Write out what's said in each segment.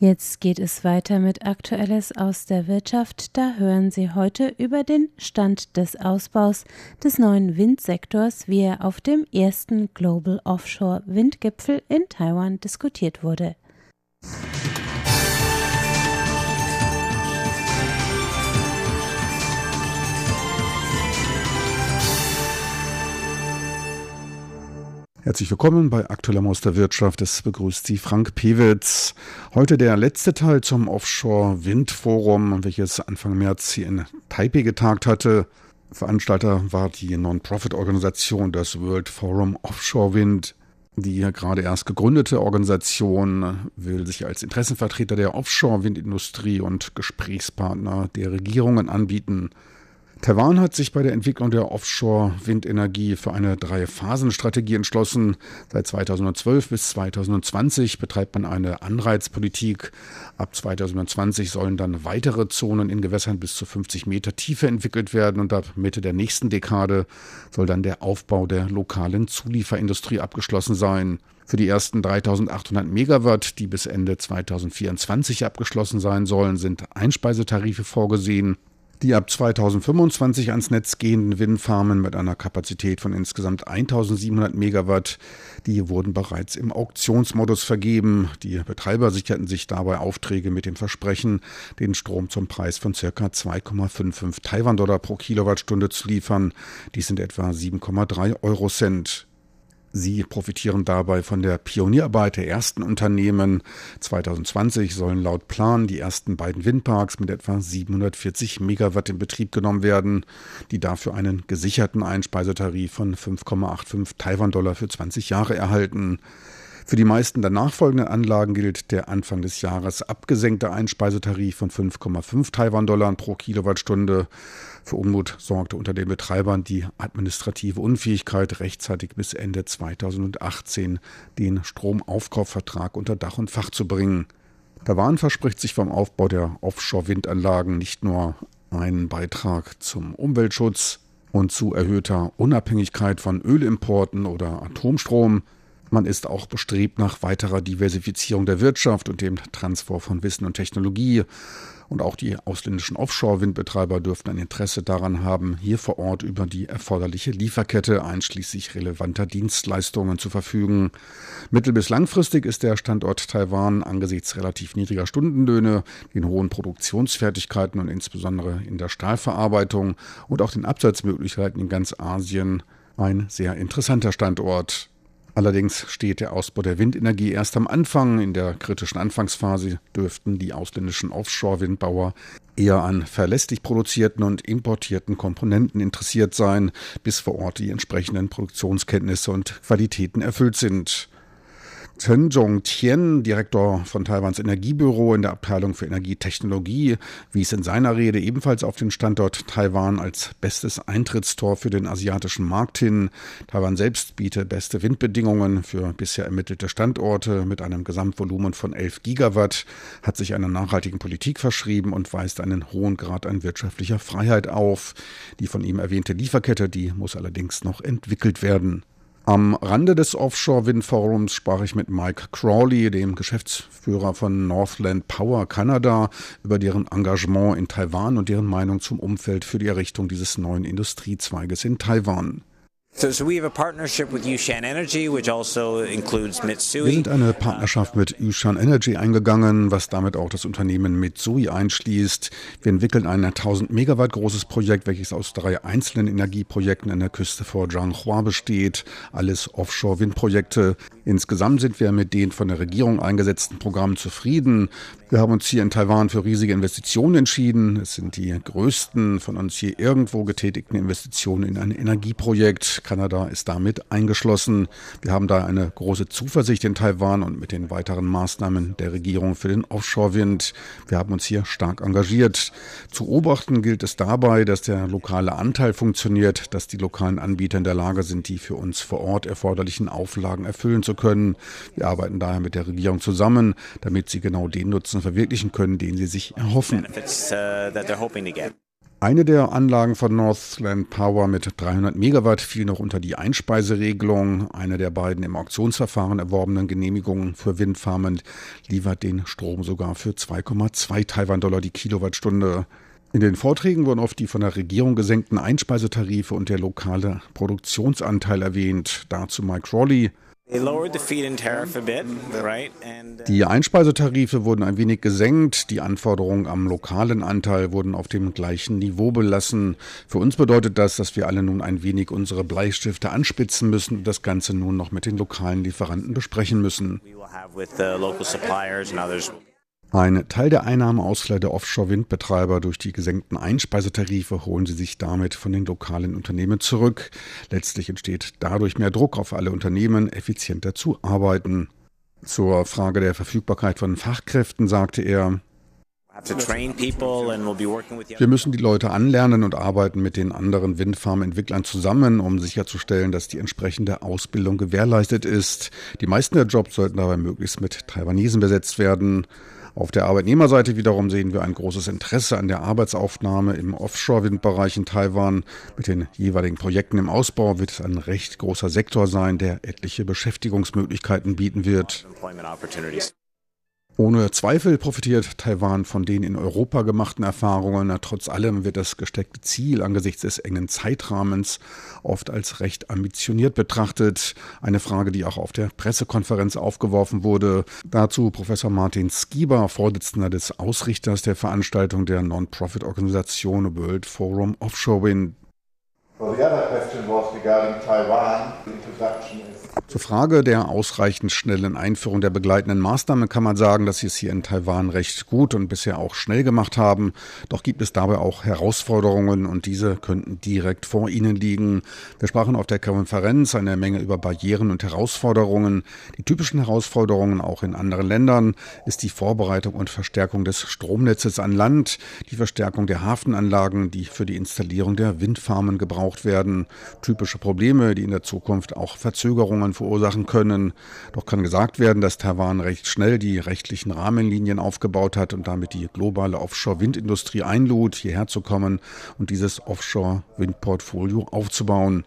Jetzt geht es weiter mit Aktuelles aus der Wirtschaft. Da hören Sie heute über den Stand des Ausbaus des neuen Windsektors, wie er auf dem ersten Global Offshore Windgipfel in Taiwan diskutiert wurde. Herzlich willkommen bei Aktueller Maus der Wirtschaft. Es begrüßt Sie Frank Pewitz. Heute der letzte Teil zum Offshore Wind Forum, welches Anfang März hier in Taipei getagt hatte. Veranstalter war die Non-Profit-Organisation, das World Forum Offshore Wind. Die gerade erst gegründete Organisation will sich als Interessenvertreter der Offshore-Windindustrie und Gesprächspartner der Regierungen anbieten. Taiwan hat sich bei der Entwicklung der Offshore-Windenergie für eine Drei-Phasen-Strategie entschlossen. Seit 2012 bis 2020 betreibt man eine Anreizpolitik. Ab 2020 sollen dann weitere Zonen in Gewässern bis zu 50 Meter Tiefe entwickelt werden und ab Mitte der nächsten Dekade soll dann der Aufbau der lokalen Zulieferindustrie abgeschlossen sein. Für die ersten 3800 Megawatt, die bis Ende 2024 abgeschlossen sein sollen, sind Einspeisetarife vorgesehen. Die ab 2025 ans Netz gehenden Windfarmen mit einer Kapazität von insgesamt 1700 Megawatt, die wurden bereits im Auktionsmodus vergeben. Die Betreiber sicherten sich dabei Aufträge mit dem Versprechen, den Strom zum Preis von ca. 2,55 Taiwan-Dollar pro Kilowattstunde zu liefern. Dies sind etwa 7,3 Euro Cent. Sie profitieren dabei von der Pionierarbeit der ersten Unternehmen. 2020 sollen laut Plan die ersten beiden Windparks mit etwa 740 Megawatt in Betrieb genommen werden, die dafür einen gesicherten Einspeisetarif von 5,85 Taiwan-Dollar für 20 Jahre erhalten. Für die meisten der nachfolgenden Anlagen gilt der Anfang des Jahres abgesenkte Einspeisetarif von 5,5 Taiwan-Dollar pro Kilowattstunde. Für Unmut sorgte unter den Betreibern die administrative Unfähigkeit, rechtzeitig bis Ende 2018 den Stromaufkaufvertrag unter Dach und Fach zu bringen. Wahn verspricht sich vom Aufbau der Offshore-Windanlagen nicht nur einen Beitrag zum Umweltschutz und zu erhöhter Unabhängigkeit von Ölimporten oder Atomstrom, man ist auch bestrebt nach weiterer Diversifizierung der Wirtschaft und dem Transfer von Wissen und Technologie. Und auch die ausländischen Offshore-Windbetreiber dürften ein Interesse daran haben, hier vor Ort über die erforderliche Lieferkette einschließlich relevanter Dienstleistungen zu verfügen. Mittel- bis langfristig ist der Standort Taiwan angesichts relativ niedriger Stundenlöhne, den hohen Produktionsfertigkeiten und insbesondere in der Stahlverarbeitung und auch den Absatzmöglichkeiten in ganz Asien ein sehr interessanter Standort. Allerdings steht der Ausbau der Windenergie erst am Anfang. In der kritischen Anfangsphase dürften die ausländischen Offshore-Windbauer eher an verlässlich produzierten und importierten Komponenten interessiert sein, bis vor Ort die entsprechenden Produktionskenntnisse und Qualitäten erfüllt sind. Chen Zhongtian, Direktor von Taiwans Energiebüro in der Abteilung für Energietechnologie, wies in seiner Rede ebenfalls auf den Standort Taiwan als bestes Eintrittstor für den asiatischen Markt hin. Taiwan selbst bietet beste Windbedingungen für bisher ermittelte Standorte mit einem Gesamtvolumen von 11 Gigawatt, hat sich einer nachhaltigen Politik verschrieben und weist einen hohen Grad an wirtschaftlicher Freiheit auf. Die von ihm erwähnte Lieferkette, die muss allerdings noch entwickelt werden. Am Rande des Offshore Wind Forums sprach ich mit Mike Crawley, dem Geschäftsführer von Northland Power Canada, über deren Engagement in Taiwan und deren Meinung zum Umfeld für die Errichtung dieses neuen Industriezweiges in Taiwan. Also wir sind eine Partnerschaft mit Yushan Energy eingegangen, was damit auch das Unternehmen Mitsui einschließt. Wir entwickeln ein 1000 Megawatt großes Projekt, welches aus drei einzelnen Energieprojekten an der Küste vor Zhanghua besteht. Alles Offshore-Windprojekte. Insgesamt sind wir mit den von der Regierung eingesetzten Programmen zufrieden. Wir haben uns hier in Taiwan für riesige Investitionen entschieden. Es sind die größten von uns hier irgendwo getätigten Investitionen in ein Energieprojekt. Kanada ist damit eingeschlossen. Wir haben da eine große Zuversicht in Taiwan und mit den weiteren Maßnahmen der Regierung für den Offshore-Wind. Wir haben uns hier stark engagiert. Zu beobachten gilt es dabei, dass der lokale Anteil funktioniert, dass die lokalen Anbieter in der Lage sind, die für uns vor Ort erforderlichen Auflagen erfüllen zu können. Wir arbeiten daher mit der Regierung zusammen, damit sie genau den Nutzen verwirklichen können, den sie sich erhoffen. Eine der Anlagen von Northland Power mit 300 Megawatt fiel noch unter die Einspeiseregelung. Eine der beiden im Auktionsverfahren erworbenen Genehmigungen für Windfarmen liefert den Strom sogar für 2,2 Taiwan-Dollar die Kilowattstunde. In den Vorträgen wurden oft die von der Regierung gesenkten Einspeisetarife und der lokale Produktionsanteil erwähnt. Dazu Mike Crawley. Uh, die Einspeisetarife wurden ein wenig gesenkt, die Anforderungen am lokalen Anteil wurden auf dem gleichen Niveau belassen. Für uns bedeutet das, dass wir alle nun ein wenig unsere Bleistifte anspitzen müssen und das Ganze nun noch mit den lokalen Lieferanten besprechen müssen. Ein Teil der Einnahmeausfälle der Offshore-Windbetreiber durch die gesenkten Einspeisetarife holen sie sich damit von den lokalen Unternehmen zurück. Letztlich entsteht dadurch mehr Druck auf alle Unternehmen, effizienter zu arbeiten. Zur Frage der Verfügbarkeit von Fachkräften sagte er, wir müssen die Leute anlernen und arbeiten mit den anderen Windfarmentwicklern zusammen, um sicherzustellen, dass die entsprechende Ausbildung gewährleistet ist. Die meisten der Jobs sollten dabei möglichst mit Taiwanesen besetzt werden. Auf der Arbeitnehmerseite wiederum sehen wir ein großes Interesse an der Arbeitsaufnahme im Offshore-Windbereich in Taiwan. Mit den jeweiligen Projekten im Ausbau wird es ein recht großer Sektor sein, der etliche Beschäftigungsmöglichkeiten bieten wird. Ohne Zweifel profitiert Taiwan von den in Europa gemachten Erfahrungen. Trotz allem wird das gesteckte Ziel angesichts des engen Zeitrahmens oft als recht ambitioniert betrachtet. Eine Frage, die auch auf der Pressekonferenz aufgeworfen wurde. Dazu Professor Martin Skieber, Vorsitzender des Ausrichters der Veranstaltung der Non-Profit-Organisation World Forum Offshore Wind. Well, the other question was regarding Taiwan. The introduction zur Frage der ausreichend schnellen Einführung der begleitenden Maßnahmen kann man sagen, dass sie es hier in Taiwan recht gut und bisher auch schnell gemacht haben. Doch gibt es dabei auch Herausforderungen und diese könnten direkt vor Ihnen liegen. Wir sprachen auf der Konferenz eine Menge über Barrieren und Herausforderungen. Die typischen Herausforderungen auch in anderen Ländern ist die Vorbereitung und Verstärkung des Stromnetzes an Land, die Verstärkung der Hafenanlagen, die für die Installierung der Windfarmen gebraucht werden. Typische Probleme, die in der Zukunft auch Verzögerungen verursachen können. Doch kann gesagt werden, dass Taiwan recht schnell die rechtlichen Rahmenlinien aufgebaut hat und damit die globale Offshore-Windindustrie einlud, hierher zu kommen und dieses Offshore-Windportfolio aufzubauen.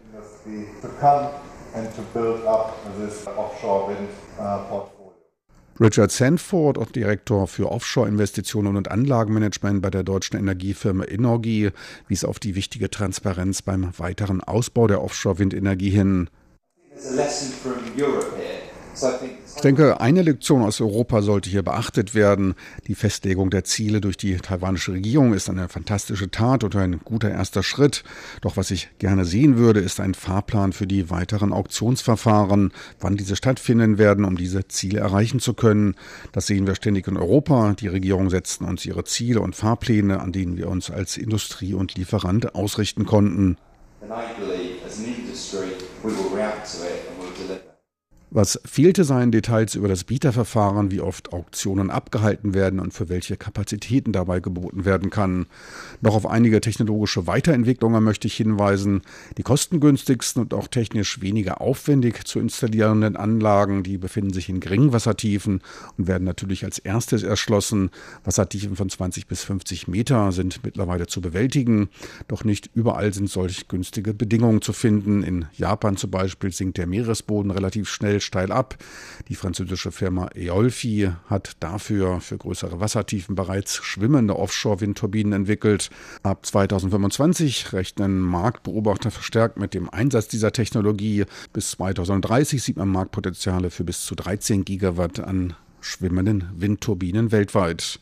Richard Sanford, Direktor für Offshore-Investitionen und Anlagenmanagement bei der deutschen Energiefirma Inorgi, wies auf die wichtige Transparenz beim weiteren Ausbau der Offshore-Windenergie hin. Ich denke, eine Lektion aus Europa sollte hier beachtet werden. Die Festlegung der Ziele durch die taiwanische Regierung ist eine fantastische Tat und ein guter erster Schritt. Doch was ich gerne sehen würde, ist ein Fahrplan für die weiteren Auktionsverfahren, wann diese stattfinden werden, um diese Ziele erreichen zu können. Das sehen wir ständig in Europa. Die Regierung setzten uns ihre Ziele und Fahrpläne, an denen wir uns als Industrie und Lieferant ausrichten konnten. And I believe as an industry we will react to it and we'll deliver. Was fehlte, seien Details über das Bieterverfahren, wie oft Auktionen abgehalten werden und für welche Kapazitäten dabei geboten werden kann. Noch auf einige technologische Weiterentwicklungen möchte ich hinweisen. Die kostengünstigsten und auch technisch weniger aufwendig zu installierenden Anlagen, die befinden sich in geringen Wassertiefen und werden natürlich als erstes erschlossen. Wassertiefen von 20 bis 50 Meter sind mittlerweile zu bewältigen, doch nicht überall sind solch günstige Bedingungen zu finden. In Japan zum Beispiel sinkt der Meeresboden relativ schnell steil ab. Die französische Firma Eolfi hat dafür für größere Wassertiefen bereits schwimmende Offshore-Windturbinen entwickelt. Ab 2025 rechnen Marktbeobachter verstärkt mit dem Einsatz dieser Technologie. Bis 2030 sieht man Marktpotenziale für bis zu 13 Gigawatt an schwimmenden Windturbinen weltweit.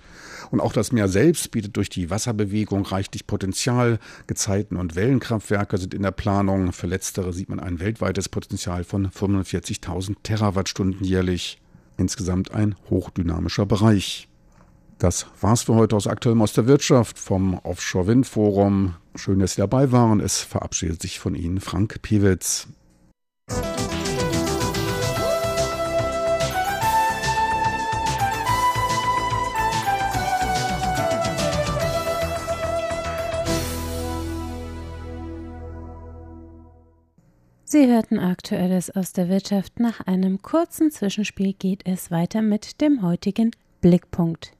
Und auch das Meer selbst bietet durch die Wasserbewegung reichlich Potenzial. Gezeiten- und Wellenkraftwerke sind in der Planung. Für letztere sieht man ein weltweites Potenzial von 45.000 Terawattstunden jährlich. Insgesamt ein hochdynamischer Bereich. Das war's für heute aus Aktuellem aus der Wirtschaft vom Offshore Wind Forum. Schön, dass Sie dabei waren. Es verabschiedet sich von Ihnen Frank Pewitz. Sie hörten Aktuelles aus der Wirtschaft. Nach einem kurzen Zwischenspiel geht es weiter mit dem heutigen Blickpunkt.